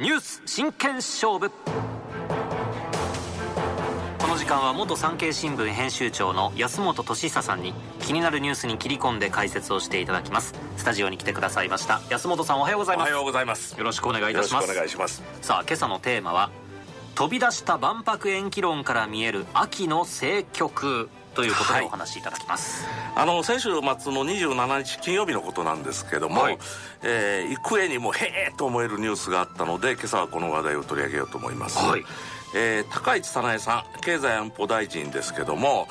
ニュース真剣勝負。この時間は元産経新聞編集長の安本俊久さんに気になるニュースに切り込んで解説をしていただきます。スタジオに来てくださいました。安本さんおはようございます。おはようございます。よろしくお願いいたします。よろしくお願いします。さあ今朝のテーマは飛び出した万博延期論から見える秋の政局ということでお話しいただきます、あの先週末の27日金曜日のことなんですけども、はい。えー幾重にもへえと思えるニュースがあったので今朝はこの話題を取り上げようと思います、はい。えー高市早苗さん経済安保大臣ですけども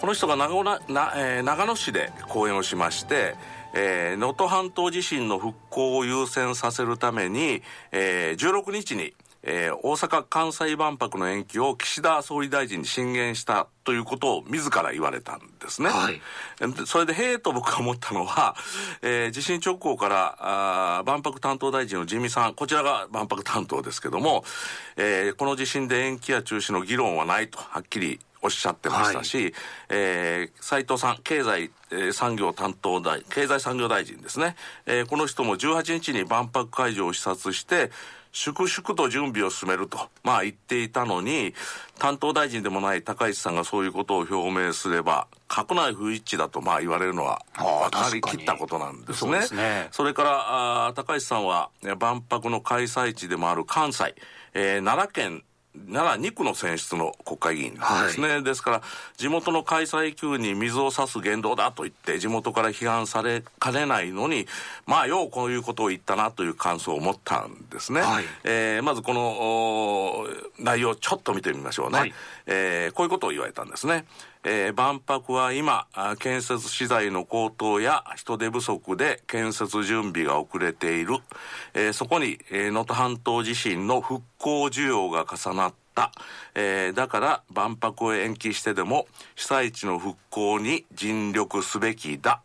この人が長野な、えー長野市で講演をしましてえー能登半島地震の復興を優先させるために、えー16日に、えー大阪・関西万博の延期を岸田総理大臣に進言したということを自ら言われたんですね。はいでそれで、へえと僕が思ったのは、えー地震直後からあー万博担当大臣の自見さん、こちらが万博担当ですけども、えーこの地震で延期や中止の議論はないとはっきりおっしゃってましたし、えー斉藤さん、経済、えー産業担当大、経済産業大臣ですね。えーこの人も18日に万博会場を視察して、粛々と準備を進めると、まあ言っていたのに、担当大臣でもない高市さんがそういうことを表明すれば、閣内不一致だとまあ言われるのは分かりきったことなんですね。そすね。それから、あー高市さんは、え万博の開催地でもある関西、えー奈良県、奈良2区の選出の国会議員ですね。ですから、地元の開催級に水を差す言動だと言って、地元から批判されかねないのに、まあ、ようこういうことを言ったなという感想を持ったんですね。はいえーまずこの内容をちょっと見てみましょうね。はいえーこういうことを言われたんですね。えー万博は今、あ建設資材の高騰や人手不足で建設準備が遅れている。えーそこに、えー能登半島地震の復興需要が重なった。えーだから万博を延期してでも被災地の復興に尽力すべきだ。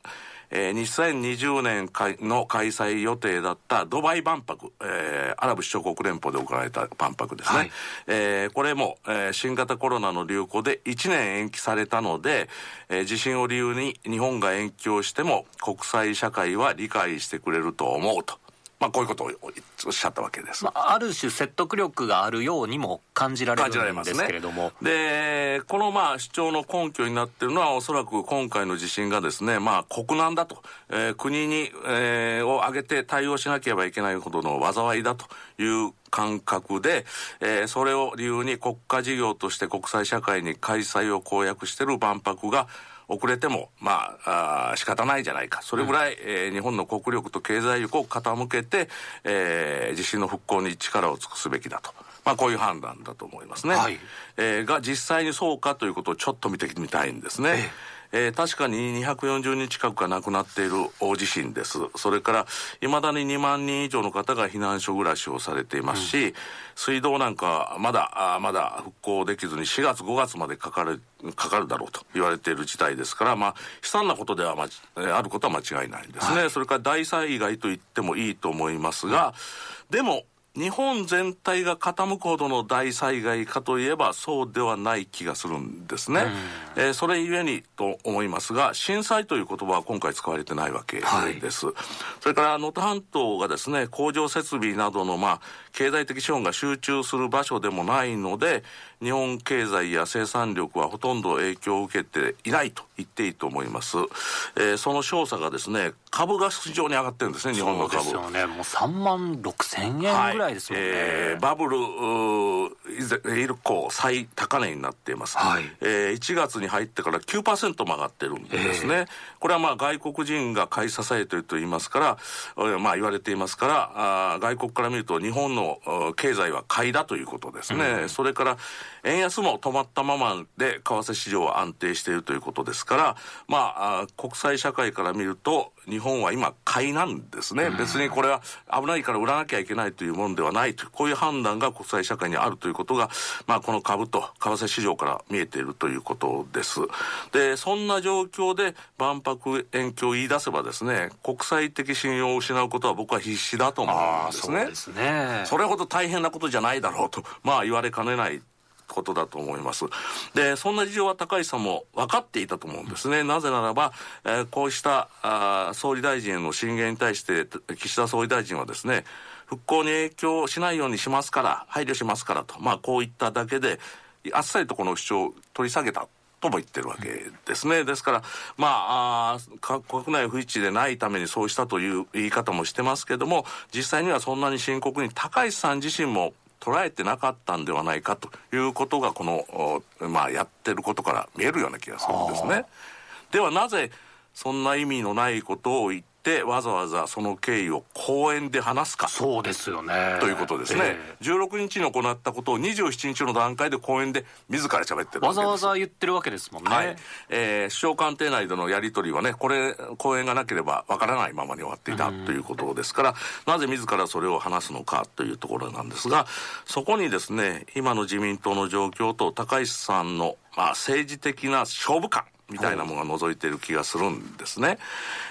えー2020年の開催予定だったドバイ万博、えーアラブ首長国連邦で行われた万博ですね。はいえーこれも、えー新型コロナの流行で1年延期されたので、えー地震を理由に日本が延期をしても国際社会は理解してくれると思うと。まあ、こういうことをおっしゃったわけです。まあ、ある種説得力があるようにも感じられるんです。けれども、で、このまあ主張の根拠になっているのはおそらく今回の地震がですね、まあ国難だと、えー国に、えーを挙げて対応しなければいけないほどの災いだという感覚で、えーそれを理由に国家事業として国際社会に開催を公約している万博が遅れても、まあ、あー仕方ないじゃないか。それぐらい、えー日本の国力と経済力を傾けて、えー地震の復興に力を尽くすべきだと。まあ、こういう判断だと思いますね。はいえーが実際にそうかということをちょっと見てみたいんですね。えー確かに240人近くが亡くなっている大地震です。それから、未だに2万人以上の方が避難所暮らしをされていますし、水道なんかまだ、あーまだ復興できずに4月5月までかかる、かかるだろうと言われている事態ですから、まあ、悲惨なことでは、まあることは間違いないんですね。それから大災害と言ってもいいと思いますが、でも、日本全体が傾くほどの大災害かといえばそうではない気がするんですね。えーそれゆえにと思いますが、震災という言葉は今回使われてないわけはいです。それから能登半島がですね、工場設備などのまあ、経済的資本が集中する場所でもないので、日本経済や生産力はほとんど影響を受けていないと言っていいと思います。えーその少佐がですね、株が非常に上がってるんですね、日本のそう株。ですよね、もう3万6千円ぐらいですもんね。えーバブルうー以降最高値になっています、はい。えー1月に入ってから9%も上がってるんですね、これはまあ外国人が買い支えていると言いますから、えーまあ言われていますからあー外国から見ると日本の uh 経済は買いだということですね、それから円安も止まったままで為替市場は安定しているということですからまあ国際社会から見ると日本は今買いなんですね、別にこれは危ないから売らなきゃいけないというものではないというこういう判断が国際社会にあるということが、まあ、この株と為替市場から見えているということです。でそんな状況で万博延期を言い出せばですね国際的信用を失うことは僕は必死だと思うんですね。そうですね。それほど大変なことじゃないだろうと、まあ言われかねないことだと思います。で、そんな事情は高市さんも分かっていたと思うんですね。なぜならば、えーこうしたあ総理大臣への進言に対して、岸田総理大臣はですね、復興に影響しないようにしますから配慮しますからとまあこういっただけであっさりとこの主張を取り下げたとも言ってるわけですね。ですから、まあ、あ国内不一致でないためにそうしたという言い方もしてますけども、実際にはそんなに深刻に高市さん自身も捉えてなかったんではないかということがこの、まあ、やってることから見えるような気がするんですね。ではなぜそんな意味のないことを言ってわざわざその経緯を講演で話すか。そうですよね。ということですね、えー、16日に行ったことを27日の段階で講演で自ら喋ってるわざわざ言ってるわけですもんね、はい。えー、首相官邸内でのやり取りはねこれ講演がなければわからないままに終わっていたということですからなぜ自らそれを話すのかというところなんですがそこにですね今の自民党の状況と高市さんの、まあ、政治的な勝負感みたいなものが覗いている気がするんですね。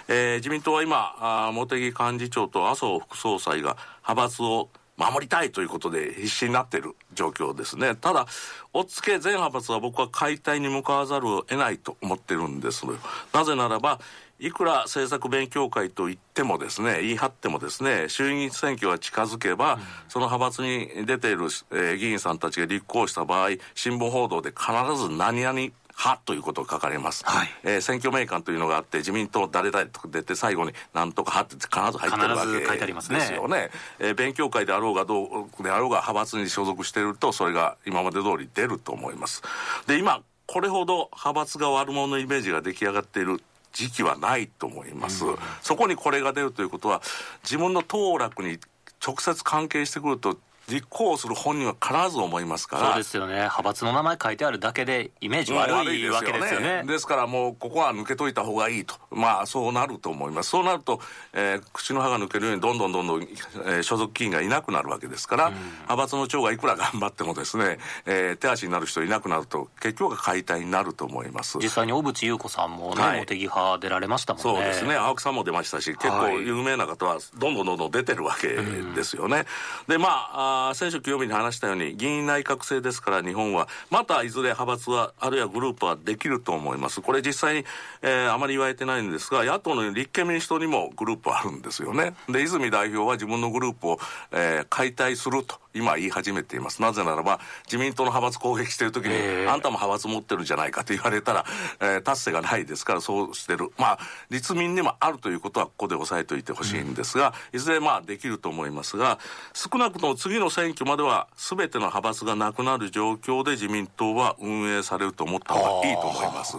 えー、自民党は今、あ茂木幹事長と麻生副総裁が派閥を守りたいということで必死になっている状況ですね。ただ、おっつけ全派閥は僕は解体に向かわざるを得ないと思ってるんですなぜならば、いくら政策勉強会と言ってもですね、言い張ってもですね、衆議院選挙が近づけば、うん、その派閥に出ている、えー、議員さんたちが立候補した場合、新聞報道で必ず何々派ということを書かれます、はい、えー、選挙名鑑というのがあって自民党誰々と出て最後になんとか派って必ず入ってるわけですよね。ね、えー、勉強会であろうがどうであろうが派閥に所属しているとそれが今まで通り出ると思います。で今これほど派閥が悪者のイメージが出来上がっている時期はないと思います、うん、そこにこれが出るということは自分の当落に直接関係してくると立候補する本人は必ず思いますから。そうですよね。派閥の名前書いてあるだけでイメージ悪いわけですよね。ですからもうここは抜けといた方がいいと。まあそうなると思います。そうなると、えー、口の歯が抜けるようにどんどんどんどん、えー、所属議員がいなくなるわけですから、うん、派閥の長がいくら頑張ってもですね、えー、手足になる人いなくなると結局は解体になると思います。実際に小渕優子さんもね、はい、茂木派出られましたもんね。そうですね。青木さんも出ましたし結構有名な方はどんどんどんどん出てるわけですよね、うん、でまああ先週金曜日に話したように議員内閣制ですから日本はまたいずれ派閥はあるいはグループはできると思います。これ実際に、えー、あまり言われてないんですが野党の立憲民主党にもグループあるんですよね。で泉代表は自分のグループを、えー、解体すると。今言い始めています。なぜならば自民党の派閥攻撃してる時に、あんたも派閥持ってるじゃないかと言われたら、えー、達成がないですからそうしてる。まあ立民にもあるということはここで押さえておいてほしいんですが、うん、いずれまあできると思いますが少なくとも次の選挙までは全ての派閥がなくなる状況で自民党は運営されると思った方がいいと思います。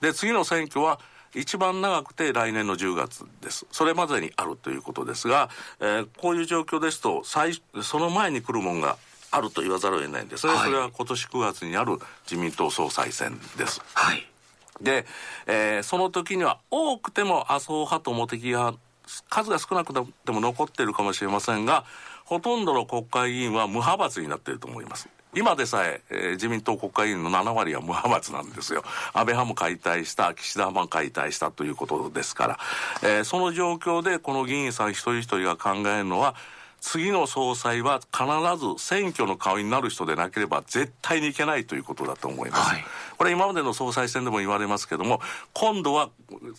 で次の選挙は一番長くて来年の10月です。それまでにあるということですが、えー、こういう状況ですと、最その前に来るもんがあると言わざるを得ないんですね。はい、それは今年9月にある自民党総裁選です。はい。で、えー、その時には多くても麻生派と茂木派、数が少なくても残っているかもしれませんが、ほとんどの国会議員は無派閥になっていると思います。今でさええー、自民党国会議員の7割は無派閥なんですよ。安倍派も解体した、岸田派も解体したということですから、えー、その状況でこの議員さん一人一人が考えるのは、次の総裁は必ず選挙の顔になる人でなければ絶対にいけないということだと思います。はい、これ今までの総裁選でも言われますけども、今度は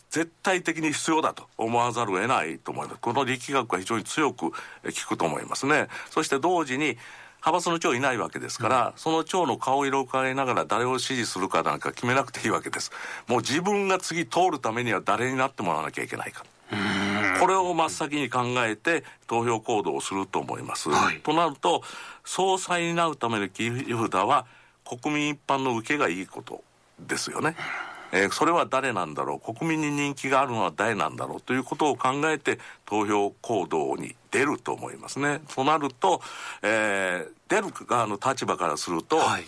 絶対的に必要だと思わざるを得ないと思います。この力学は非常に強く効くと思いますね。そして同時に、派閥の長いないわけですから、うん、その長の顔色を伺いながら誰を支持するかなんか決めなくていいわけです。もう自分が次通るためには誰になってもらわなきゃいけないか。これを真っ先に考えて投票行動をすると思います。はい、となると、総裁になるための切り札は国民一般の受けがいいことですよね。えー、それは誰なんだろう？国民に人気があるのは誰なんだろう？ということを考えて投票行動に出ると思いますね。となると、えー、出る側の立場からすると、はい。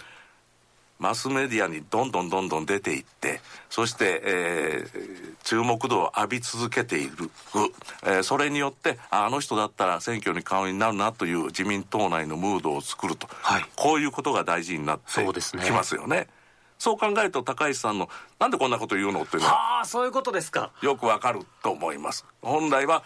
マスメディアにどんどんどんどん出ていってそして、えー、注目度を浴び続けている、えー、それによってあの人だったら選挙に顔になるなという自民党内のムードを作ると、はい、こういうことが大事になってきますよね。そう考えると高市さんのなんでこんなこと言うのっていうのはあそういうことですか。よくわかると思います。本来は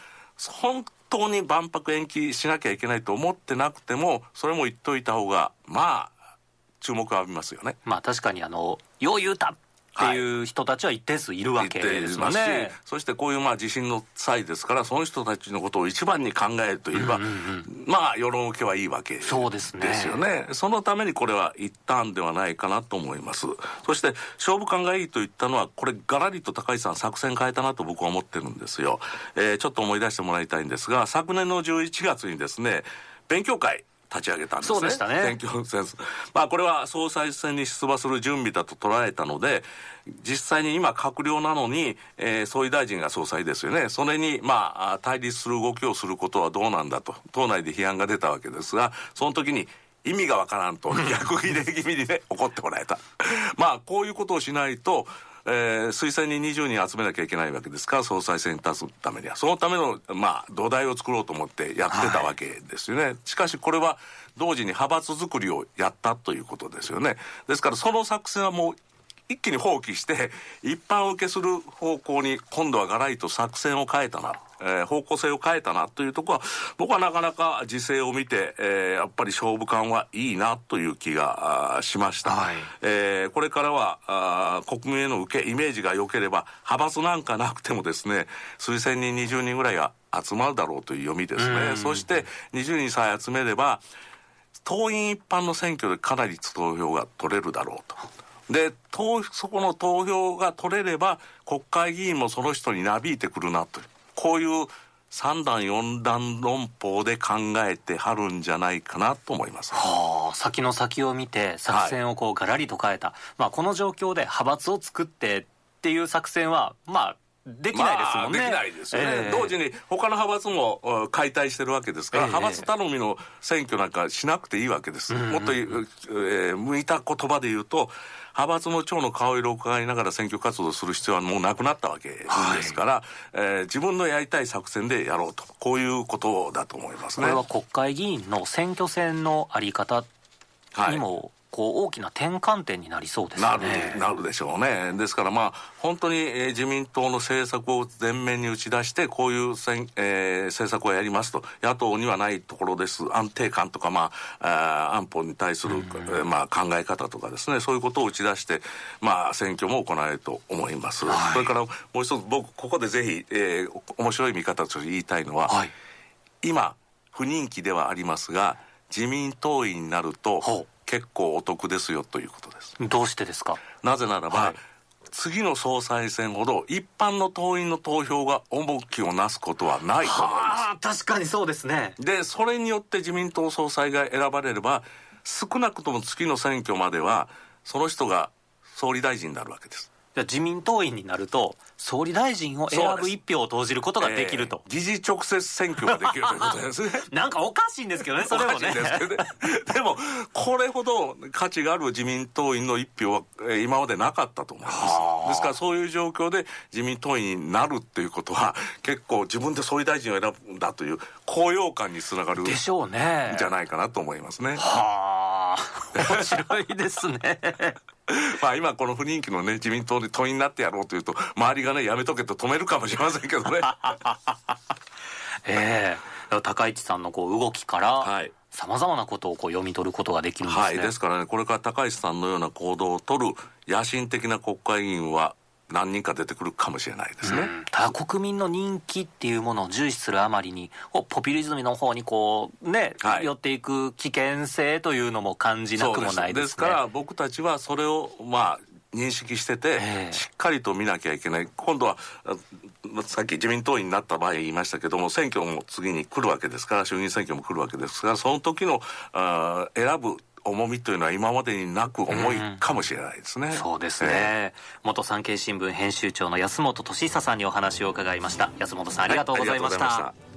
本当に万博延期しなきゃいけないと思ってなくてもそれも言っといた方がまあ注目を浴びますよね。まあ確かにあの「よう言うた」っていう人たちは一定数いるわけですよね。そしてこういうまあ地震の際ですから、その人たちのことを一番に考えるといえば、うんうんうん、まあ世論受けはいいわけですよね。そのためにこれは一旦ではないかなと思います。そして勝負感がいいと言ったのは、これガラリと高市さん作戦変えたなと僕は思ってるんですよ。えー、ちょっと思い出してもらいたいんですが、昨年の11月にですね、勉強会、立ち上げたんですね。そうでしたね。選挙戦まあこれは総裁選に出馬する準備だと捉えたので、実際に今閣僚なのに、えー、総理大臣が総裁ですよね。それにまあ対立する動きをすることはどうなんだと、党内で批判が出たわけですが、その時に意味がわからんと逆切れ気味にね、怒ってもらえた。まあこういうことをしないと、えー、推薦に20人集めなきゃいけないわけですか？ら総裁選に立つためには。そのための、まあ、土台を作ろうと思ってやってたわけですよね、はい、しかしこれは同時に派閥作りをやったということですよね。ですからその作戦はもう一気に放棄して一般受けする方向に今度はがらりと作戦を変えたなえー、方向性を変えたなというところは、僕はなかなか時勢を見て、えー、やっぱり勝負感はいいなという気がしました。はい、えー、これからはあ国民への受け、イメージが良ければ、派閥なんかなくてもですね、推薦人20人ぐらいが集まるだろうという読みですね。そして20人さえ集めれば、党員一般の選挙でかなり投票が取れるだろうと。で、そこの投票が取れれば、国会議員もその人になびいてくるなという。こういう三段四段論法で考えてはるんじゃないかなと思います。はあ、先の先を見て作戦をこうガラリと変えた。はい、まあこの状況で派閥を作ってっていう作戦は、まあできないですもんね。まあ、できないですよね、えー、同時に他の派閥も解体してるわけですから、えー、派閥頼みの選挙なんかしなくていいわけです。もっと、えー、向いた言葉で言うと、派閥の長の顔色を伺いながら選挙活動する必要はもうなくなったわけですから、はい、えー、自分のやりたい作戦でやろうと、こういうことだと思いますね。これは国会議員の選挙戦のあり方にも、はいこう大きな転換点になりそうですね。なるなるでしょうね、ですから、まあ、本当に、えー、自民党の政策を前面に打ち出して、こういうせん、えー、政策をやりますと、野党にはないところです、安定感とか、まあ、あ安保に対する、うん、まあ、考え方とかですね、そういうことを打ち出して、まあ、選挙も行われると思います。はい、それからもう一つ、僕、ここでぜひ、えー、面白い見方として言いたいのは、はい、今、不人気ではありますが、自民党員になると、結構お得ですよということです。どうしてですか？なぜならば、はい、次の総裁選ほど一般の党員の投票が重きをなすことはないと思います。確かにそうですね。でそれによって自民党総裁が選ばれれば少なくとも次の選挙まではその人が総理大臣になるわけです自民党員になると総理大臣を選ぶ一票を投じることができると、えー、議事直接選挙ができるということですね。なんかおかしいんですけどねそれもね。でもこれほど価値がある自民党員の一票は今までなかったと思います。ですからそういう状況で自民党員になるっていうことは結構自分で総理大臣を選ぶんだという高揚感につながるでしょうね。じゃないかなと思いますね。はあ。面白いですね まあ今この不人気のね自民党で党員になってやろうというと周りがねやめとけと止めるかもしれませんけどね。ええ。ー、高市さんのこう動きから、はい。さまざまなことをこう読み取ることができるんですね。はい、ですからね、これから高市さんのような行動を取る野心的な国会議員は何人か出てくるかもしれないですね、ただ国民の人気っていうものを重視するあまりにポピュリズムの方にこうね、はい、寄っていく危険性というのも感じなくもないです、ね、です。から僕たちはそれをまあ認識してて、しっかりと見なきゃいけない。今度は、さっき自民党員になった場合言いましたけども、選挙も次に来るわけですから、衆議院選挙も来るわけですから、その時のあ選ぶ重みというのは今までになく重いかもしれないですね。うん、そうですね、えー、元産経新聞編集長の安本俊久さんにお話を伺いました。安本さんありがとうございました。